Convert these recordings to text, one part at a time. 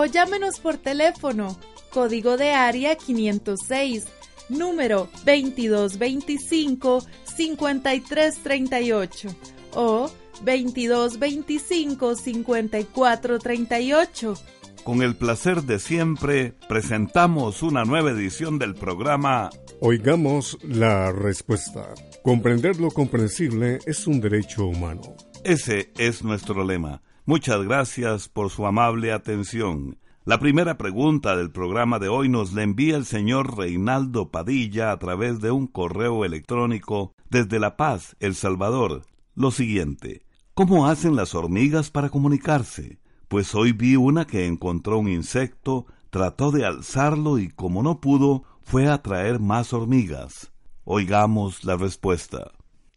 O llámenos por teléfono, código de área 506, número 2225-5338 o 2225-5438 con el placer de siempre, presentamos una nueva edición del programa Oigamos la respuesta. Comprender lo comprensible es un derecho humano. Ese es nuestro lema. Muchas gracias por su amable atención. La primera pregunta del programa de hoy nos la envía el señor Reinaldo Padilla a través de un correo electrónico desde La Paz, El Salvador. Lo siguiente. ¿Cómo hacen las hormigas para comunicarse? pues hoy vi una que encontró un insecto, trató de alzarlo y como no pudo, fue a traer más hormigas. Oigamos la respuesta.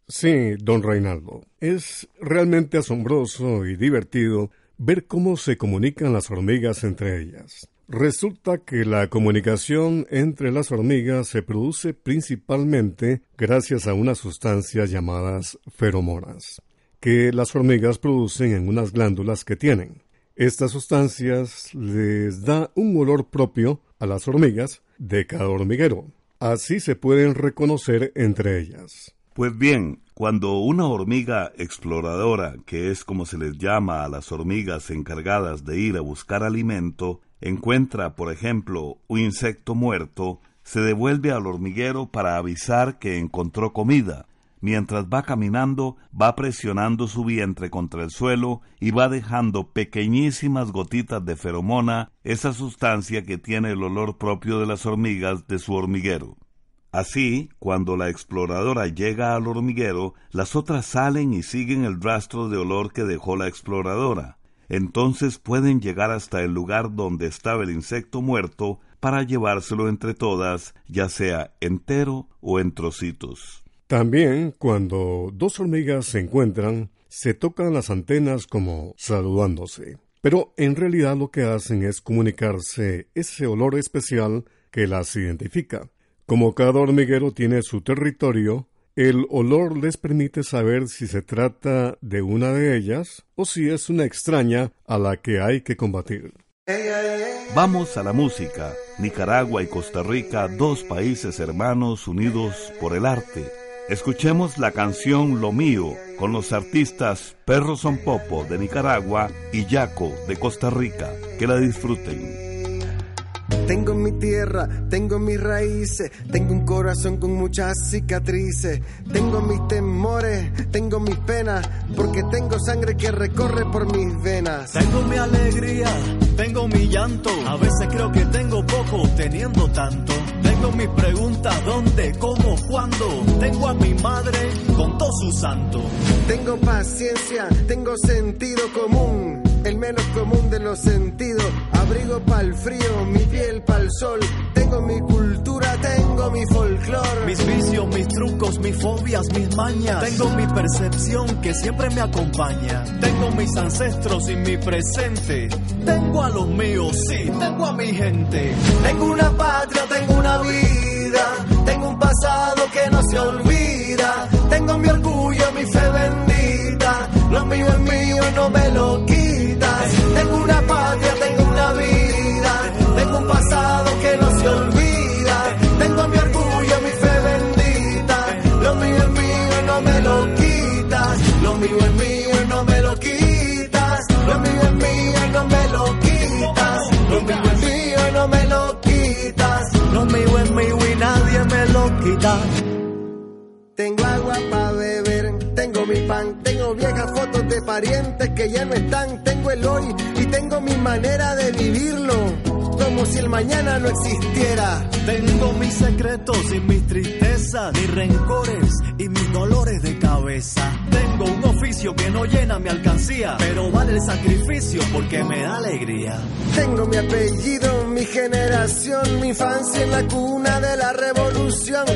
Sí, don Reinaldo. Es realmente asombroso y divertido ver cómo se comunican las hormigas entre ellas. Resulta que la comunicación entre las hormigas se produce principalmente gracias a unas sustancias llamadas feromonas, que las hormigas producen en unas glándulas que tienen. Estas sustancias les da un olor propio a las hormigas de cada hormiguero. Así se pueden reconocer entre ellas. Pues bien, cuando una hormiga exploradora, que es como se les llama a las hormigas encargadas de ir a buscar alimento, encuentra, por ejemplo, un insecto muerto, se devuelve al hormiguero para avisar que encontró comida, mientras va caminando, va presionando su vientre contra el suelo y va dejando pequeñísimas gotitas de feromona, esa sustancia que tiene el olor propio de las hormigas de su hormiguero. Así, cuando la exploradora llega al hormiguero, las otras salen y siguen el rastro de olor que dejó la exploradora. Entonces pueden llegar hasta el lugar donde estaba el insecto muerto para llevárselo entre todas, ya sea entero o en trocitos. También, cuando dos hormigas se encuentran, se tocan las antenas como saludándose. Pero en realidad lo que hacen es comunicarse ese olor especial que las identifica. Como cada hormiguero tiene su territorio, el olor les permite saber si se trata de una de ellas o si es una extraña a la que hay que combatir. Vamos a la música. Nicaragua y Costa Rica, dos países hermanos unidos por el arte. Escuchemos la canción Lo Mío con los artistas Perro Son Popo de Nicaragua y Yaco de Costa Rica. Que la disfruten. Tengo mi tierra, tengo mis raíces, tengo un corazón con muchas cicatrices, tengo mis temores, tengo mis penas, porque tengo sangre que recorre por mis venas. Tengo mi alegría, tengo mi llanto, a veces creo que tengo poco teniendo tanto. Tengo mis preguntas, ¿dónde, cómo, cuándo? Tengo a mi madre con todo su santo. Tengo paciencia, tengo sentido común el menos común de los sentidos. Abrigo pa'l frío, mi piel pa'l sol. Tengo mi cultura, tengo mi folclore. Mis vicios, mis trucos, mis fobias, mis mañas. Tengo mi percepción que siempre me acompaña. Tengo mis ancestros y mi presente. Tengo a los míos, sí, tengo a mi gente. Tengo una patria, tengo una vida. Tengo un pasado que no se olvida. Tengo mi orgullo, mi fe bendita. Lo mío es mío, no me lo quito. Tengo una patria, parientes que ya no están, tengo el hoy y tengo mi manera de vivirlo, como si el mañana no existiera. Tengo mis secretos y mis tristezas, mis rencores y mis dolores de cabeza. Tengo un oficio que no llena mi alcancía, pero vale el sacrificio porque me da alegría. Tengo mi apellido, mi generación, mi infancia en la cuna de la revolución.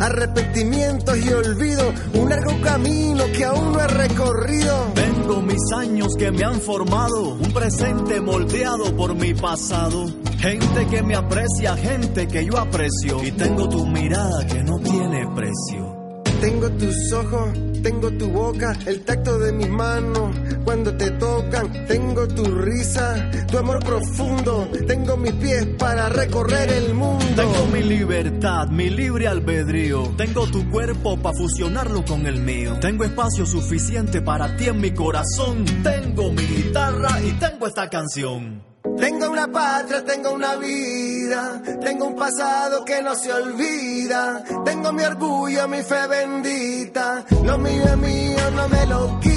Arrepentimientos y olvido, un largo camino que aún no he recorrido. Tengo mis años que me han formado, un presente moldeado por mi pasado. Gente que me aprecia, gente que yo aprecio. Y tengo tu mirada que no tiene precio. Tengo tus ojos, tengo tu boca, el tacto de mis manos cuando te tocan. Tengo tu risa, tu amor profundo. Tengo mis pies para recorrer el mundo. Tengo mi libertad, mi libre albedrío. Tengo tu cuerpo para fusionarlo con el mío. Tengo espacio suficiente para ti en mi corazón. Tengo mi guitarra y tengo esta canción. Tengo una patria, tengo una vida, tengo un pasado que no se olvida, tengo mi orgullo, mi fe bendita, lo mío es mío, no me lo quitas.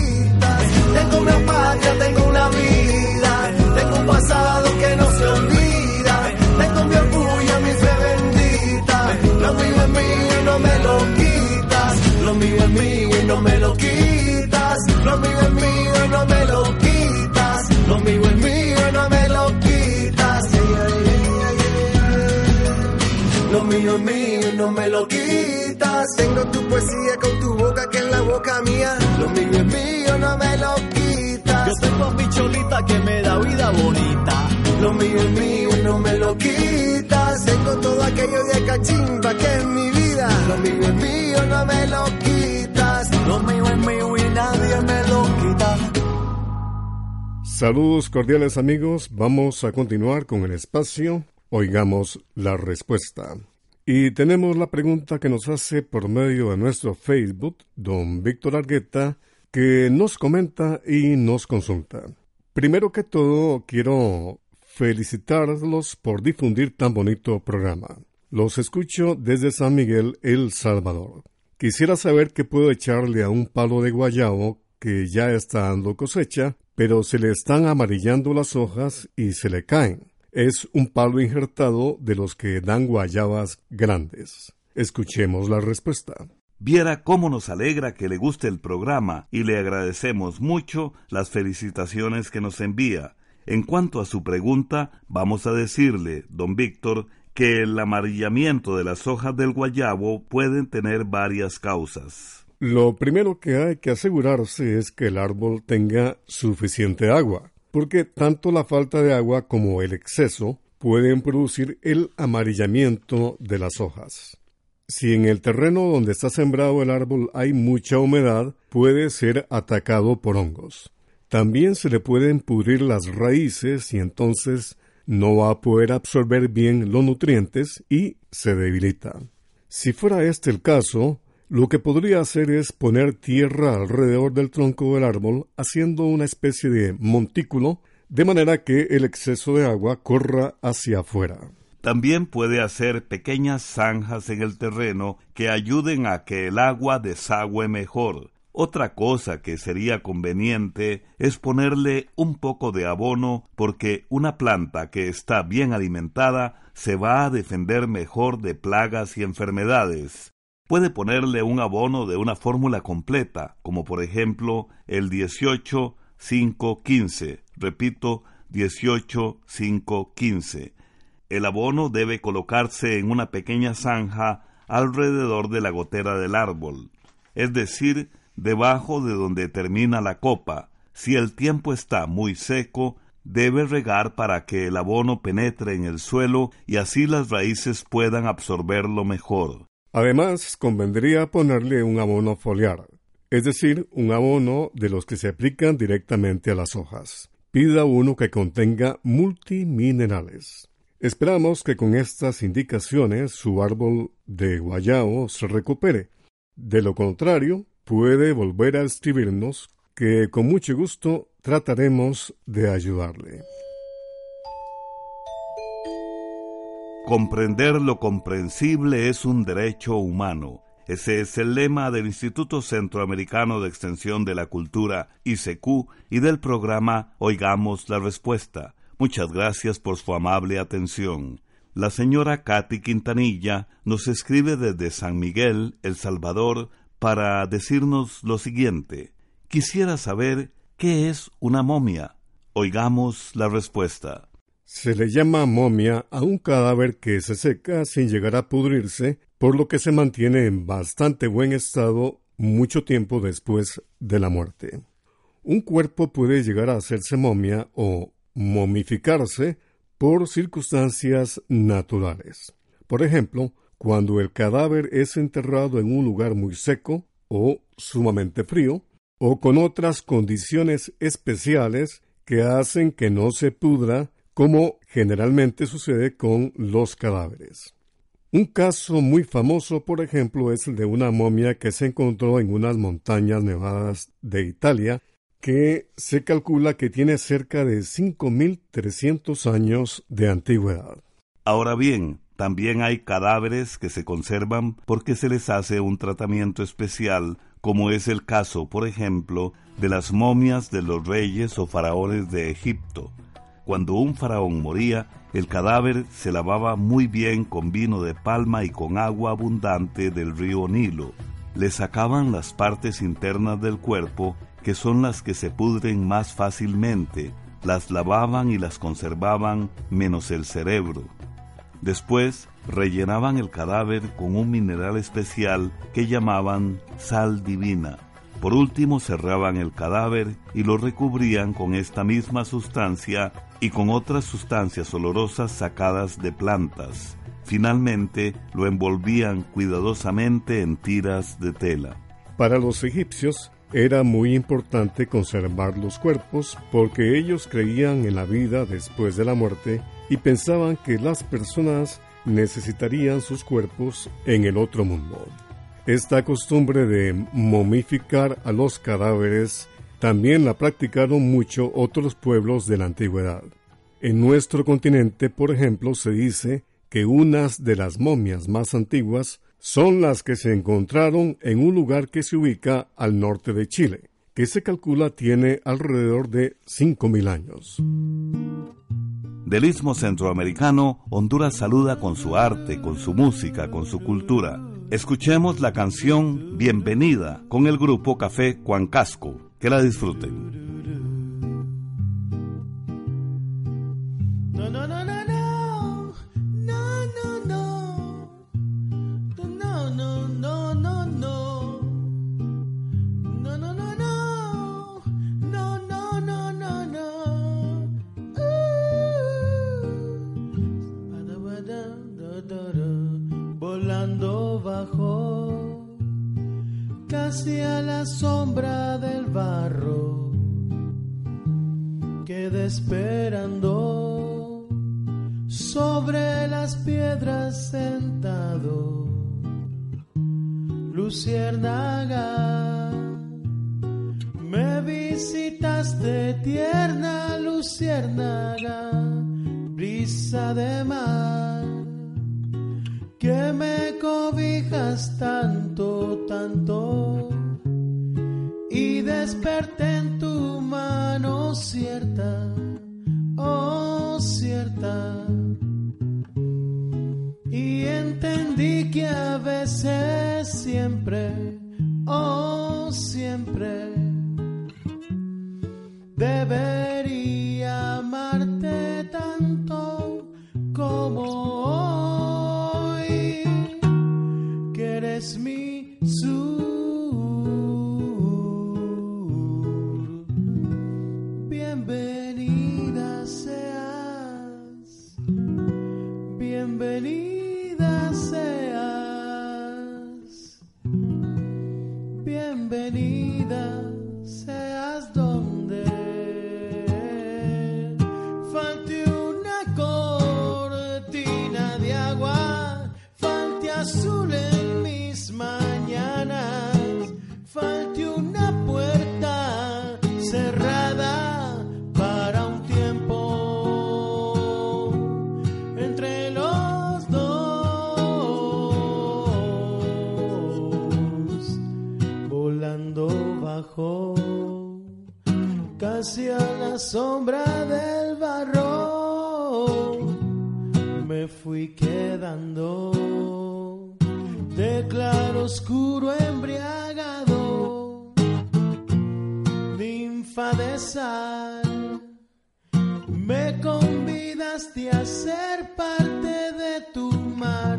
No me lo quitas. Tengo tu poesía con tu boca que es la boca mía. Lo mío es mío, no me lo quitas. Yo tengo a mi cholita que me da vida bonita. Lo mío es mío y no me lo quitas. Tengo todo aquello de cachimba que es mi vida. Lo mío es mío, no me lo quitas. Lo mío es mío y nadie me lo quita. Saludos cordiales amigos, vamos a continuar con el espacio. Oigamos la respuesta. Y tenemos la pregunta que nos hace por medio de nuestro Facebook, don Víctor Argueta, que nos comenta y nos consulta. Primero que todo, quiero felicitarlos por difundir tan bonito programa. Los escucho desde San Miguel, El Salvador. Quisiera saber qué puedo echarle a un palo de guayabo que ya está dando cosecha, pero se le están amarillando las hojas y se le caen. Es un palo injertado de los que dan guayabas grandes. Escuchemos la respuesta. Viera cómo nos alegra que le guste el programa y le agradecemos mucho las felicitaciones que nos envía. En cuanto a su pregunta, vamos a decirle, don Víctor, que el amarillamiento de las hojas del guayabo pueden tener varias causas. Lo primero que hay que asegurarse es que el árbol tenga suficiente agua, porque tanto la falta de agua como el exceso pueden producir el amarillamiento de las hojas. Si en el terreno donde está sembrado el árbol hay mucha humedad, puede ser atacado por hongos. También se le pueden pudrir las raíces y entonces no va a poder absorber bien los nutrientes y se debilita. Si fuera este el caso, lo que podría hacer es poner tierra alrededor del tronco del árbol, haciendo una especie de montículo, de manera que el exceso de agua corra hacia afuera. También puede hacer pequeñas zanjas en el terreno que ayuden a que el agua desagüe mejor. Otra cosa que sería conveniente es ponerle un poco de abono porque una planta que está bien alimentada se va a defender mejor de plagas y enfermedades. Puede ponerle un abono de una fórmula completa, como por ejemplo el 18-5-15. Repito, 18-5-15. El abono debe colocarse en una pequeña zanja alrededor de la gotera del árbol, es decir, debajo de donde termina la copa. Si el tiempo está muy seco, debe regar para que el abono penetre en el suelo y así las raíces puedan absorberlo mejor. Además, convendría ponerle un abono foliar, es decir, un abono de los que se aplican directamente a las hojas. Pida uno que contenga multiminerales. Esperamos que con estas indicaciones su árbol de guayao se recupere. De lo contrario, puede volver a escribirnos que con mucho gusto trataremos de ayudarle. Comprender lo comprensible es un derecho humano. Ese es el lema del Instituto Centroamericano de Extensión de la Cultura, ICQ, y del programa Oigamos la Respuesta. Muchas gracias por su amable atención. La señora Katy Quintanilla nos escribe desde San Miguel, El Salvador, para decirnos lo siguiente. Quisiera saber qué es una momia. Oigamos la respuesta. Se le llama momia a un cadáver que se seca sin llegar a pudrirse, por lo que se mantiene en bastante buen estado mucho tiempo después de la muerte. Un cuerpo puede llegar a hacerse momia o momificarse por circunstancias naturales. Por ejemplo, cuando el cadáver es enterrado en un lugar muy seco o sumamente frío, o con otras condiciones especiales que hacen que no se pudra como generalmente sucede con los cadáveres. Un caso muy famoso, por ejemplo, es el de una momia que se encontró en unas montañas nevadas de Italia, que se calcula que tiene cerca de 5.300 años de antigüedad. Ahora bien, también hay cadáveres que se conservan porque se les hace un tratamiento especial, como es el caso, por ejemplo, de las momias de los reyes o faraones de Egipto. Cuando un faraón moría, el cadáver se lavaba muy bien con vino de palma y con agua abundante del río Nilo. Le sacaban las partes internas del cuerpo, que son las que se pudren más fácilmente, las lavaban y las conservaban menos el cerebro. Después rellenaban el cadáver con un mineral especial que llamaban sal divina. Por último cerraban el cadáver y lo recubrían con esta misma sustancia y con otras sustancias olorosas sacadas de plantas. Finalmente lo envolvían cuidadosamente en tiras de tela. Para los egipcios era muy importante conservar los cuerpos porque ellos creían en la vida después de la muerte y pensaban que las personas necesitarían sus cuerpos en el otro mundo. Esta costumbre de momificar a los cadáveres también la practicaron mucho otros pueblos de la antigüedad. En nuestro continente, por ejemplo, se dice que unas de las momias más antiguas son las que se encontraron en un lugar que se ubica al norte de Chile, que se calcula tiene alrededor de 5.000 años. Del istmo centroamericano, Honduras saluda con su arte, con su música, con su cultura. Escuchemos la canción Bienvenida con el grupo Café Cuancasco. Que la disfruten. En tu mano cierta, oh cierta. Y entendí que a veces siempre, oh siempre, debería azul en mis mañanas, falte una puerta cerrada para un tiempo entre los dos, volando bajo casi a la sombra del barro. Me fui quedando oscuro embriagado, ninfa de sal, me convidaste a ser parte de tu mar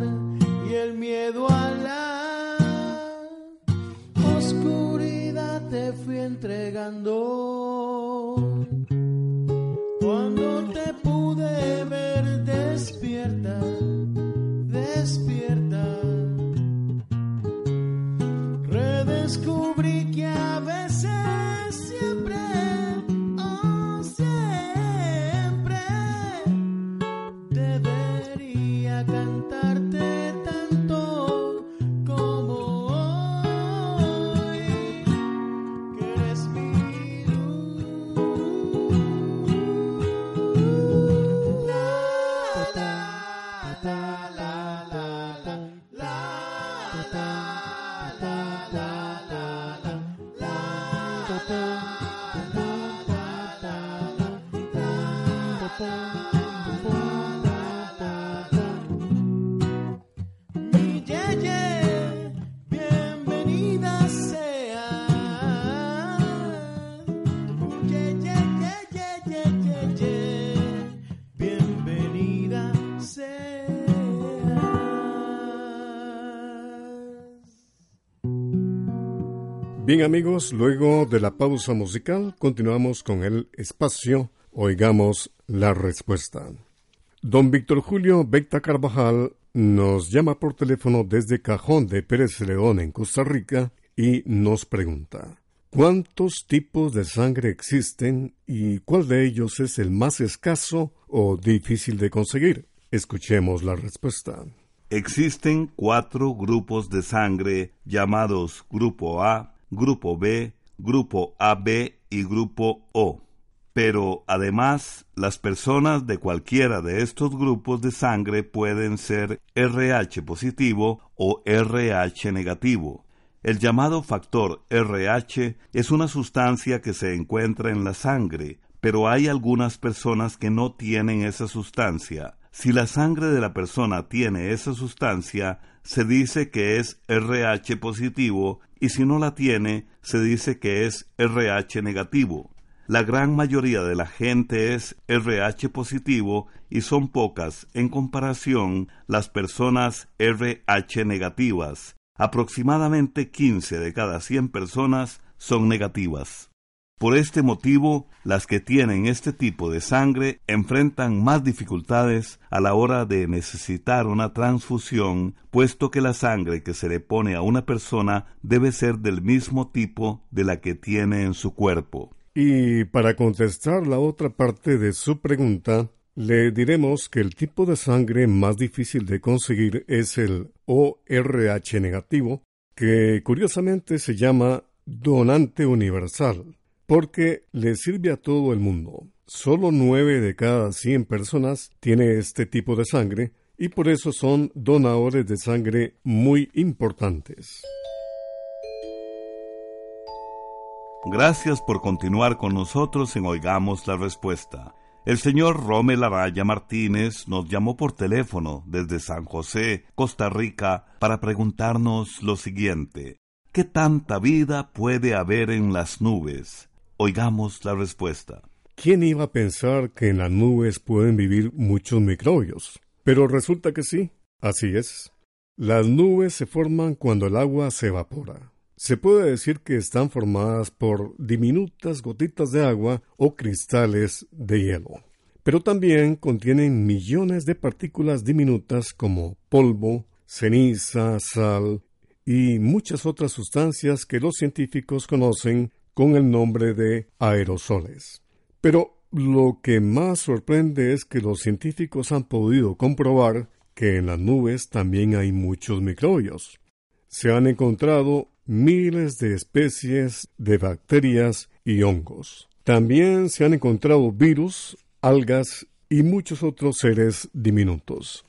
y el miedo a la oscuridad te fui entregando. la you. Bien amigos, luego de la pausa musical continuamos con el espacio Oigamos la Respuesta. Don Víctor Julio Becta Carvajal nos llama por teléfono desde Cajón de Pérez León en Costa Rica y nos pregunta ¿Cuántos tipos de sangre existen y cuál de ellos es el más escaso o difícil de conseguir? Escuchemos la respuesta. Existen cuatro grupos de sangre llamados Grupo A, Grupo B, Grupo AB y Grupo O. Pero además, las personas de cualquiera de estos grupos de sangre pueden ser RH positivo o RH negativo. El llamado factor RH es una sustancia que se encuentra en la sangre, pero hay algunas personas que no tienen esa sustancia. Si la sangre de la persona tiene esa sustancia, se dice que es RH positivo y si no la tiene, se dice que es RH negativo. La gran mayoría de la gente es RH positivo y son pocas en comparación las personas RH negativas. Aproximadamente 15 de cada 100 personas son negativas. Por este motivo, las que tienen este tipo de sangre enfrentan más dificultades a la hora de necesitar una transfusión, puesto que la sangre que se le pone a una persona debe ser del mismo tipo de la que tiene en su cuerpo. Y para contestar la otra parte de su pregunta, le diremos que el tipo de sangre más difícil de conseguir es el ORH negativo, que curiosamente se llama donante universal, porque le sirve a todo el mundo. Solo nueve de cada 100 personas tiene este tipo de sangre y por eso son donadores de sangre muy importantes. Gracias por continuar con nosotros en Oigamos la Respuesta. El señor Romel Araya Martínez nos llamó por teléfono desde San José, Costa Rica, para preguntarnos lo siguiente. ¿Qué tanta vida puede haber en las nubes? Oigamos la respuesta. ¿Quién iba a pensar que en las nubes pueden vivir muchos microbios? Pero resulta que sí, así es. Las nubes se forman cuando el agua se evapora. Se puede decir que están formadas por diminutas gotitas de agua o cristales de hielo. Pero también contienen millones de partículas diminutas como polvo, ceniza, sal y muchas otras sustancias que los científicos conocen con el nombre de aerosoles. Pero lo que más sorprende es que los científicos han podido comprobar que en las nubes también hay muchos microbios. Se han encontrado miles de especies de bacterias y hongos. También se han encontrado virus, algas y muchos otros seres diminutos.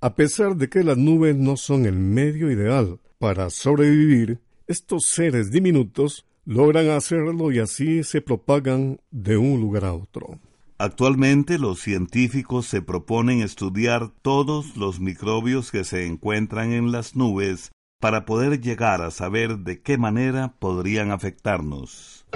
A pesar de que las nubes no son el medio ideal para sobrevivir, estos seres diminutos logran hacerlo y así se propagan de un lugar a otro. Actualmente los científicos se proponen estudiar todos los microbios que se encuentran en las nubes para poder llegar a saber de qué manera podrían afectarnos.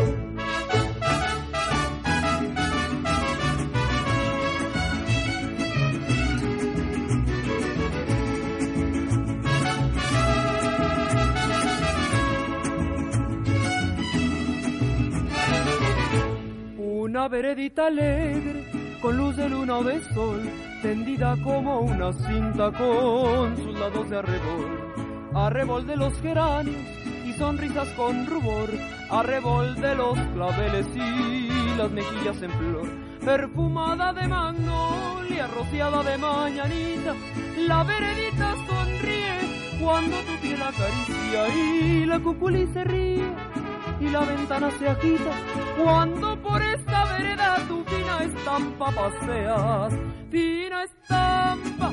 Una veredita alegre, con luz de luna o de sol, tendida como una cinta con sus lados de arrebol. Arrebol de los geranios y sonrisas con rubor, arrebol de los claveles y las mejillas en flor. Perfumada de magnolia, rociada de mañanita, la veredita sonríe cuando tu piel acaricia y la cuculi se ríe y la ventana se agita cuando por esta vereda tu fina estampa paseas. Fina estampa,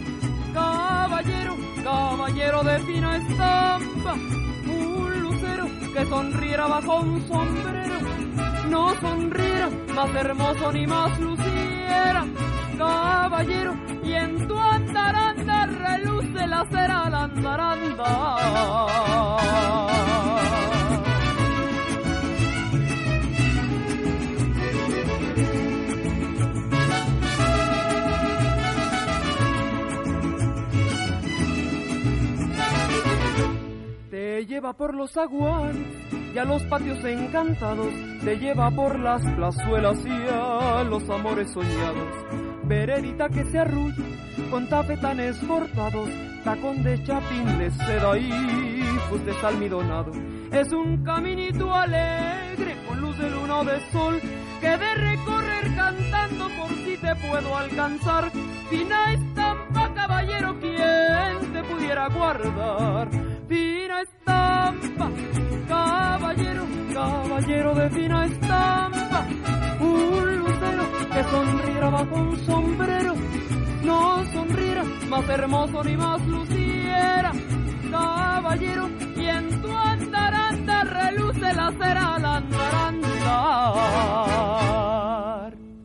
caballero, caballero de fina estampa, un lucero que sonriera bajo un sombrero, no sonriera más hermoso ni más luciera. Caballero, y en tu andaranda reluce la cera al andaranda. Lleva por los aguares y a los patios encantados, te lleva por las plazuelas y a los amores soñados. Veredita que se arrulla con tafetanes cortados, tacón de chapín de seda y de almidonado. Es un caminito alegre con luz de luna o de sol que de recorrer cantando por si te puedo alcanzar. Fina estampa, caballero, quien te pudiera guardar. Fina estampa, caballero, caballero de fina estampa. Un lucero que sonriera bajo un sombrero, no sonriera más hermoso ni más luciera. Caballero, y en tu andaranda reluce la cera al andar.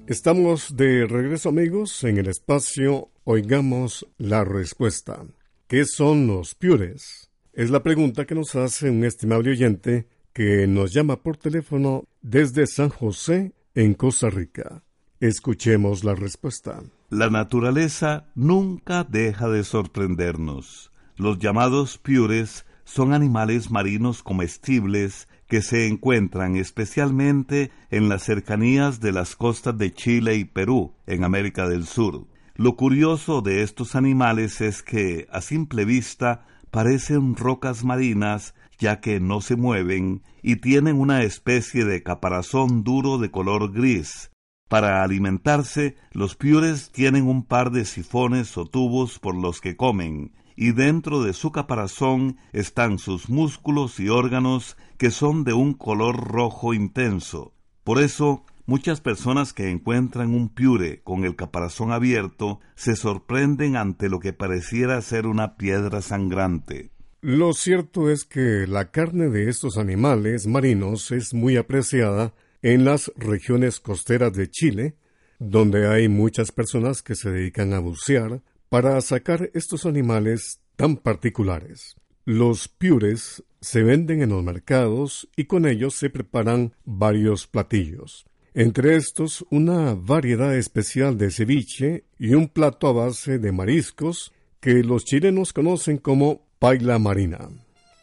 Estamos de regreso amigos en el espacio Oigamos la Respuesta. ¿Qué son los piures? Es la pregunta que nos hace un estimable oyente que nos llama por teléfono desde San José, en Costa Rica. Escuchemos la respuesta. La naturaleza nunca deja de sorprendernos. Los llamados piures son animales marinos comestibles que se encuentran especialmente en las cercanías de las costas de Chile y Perú, en América del Sur. Lo curioso de estos animales es que, a simple vista, parecen rocas marinas ya que no se mueven y tienen una especie de caparazón duro de color gris. Para alimentarse, los piures tienen un par de sifones o tubos por los que comen, y dentro de su caparazón están sus músculos y órganos que son de un color rojo intenso. Por eso, muchas personas que encuentran un piure con el caparazón abierto se sorprenden ante lo que pareciera ser una piedra sangrante. Lo cierto es que la carne de estos animales marinos es muy apreciada en las regiones costeras de Chile, donde hay muchas personas que se dedican a bucear para sacar estos animales tan particulares. Los piures se venden en los mercados y con ellos se preparan varios platillos. Entre estos, una variedad especial de ceviche y un plato a base de mariscos que los chilenos conocen como paila marina.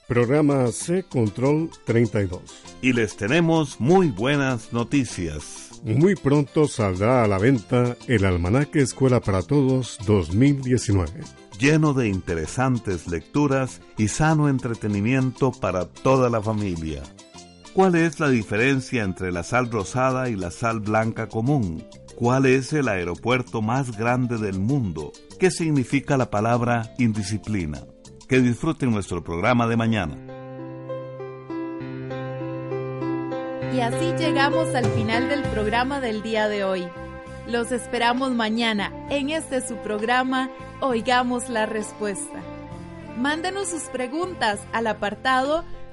Programa C Control 32. Y les tenemos muy buenas noticias. Muy pronto saldrá a la venta el Almanaque Escuela para Todos 2019. Lleno de interesantes lecturas y sano entretenimiento para toda la familia. ¿Cuál es la diferencia entre la sal rosada y la sal blanca común? ¿Cuál es el aeropuerto más grande del mundo? ¿Qué significa la palabra indisciplina? Que disfruten nuestro programa de mañana. Y así llegamos al final del programa del día de hoy. Los esperamos mañana en este su programa Oigamos la Respuesta. Mándenos sus preguntas al apartado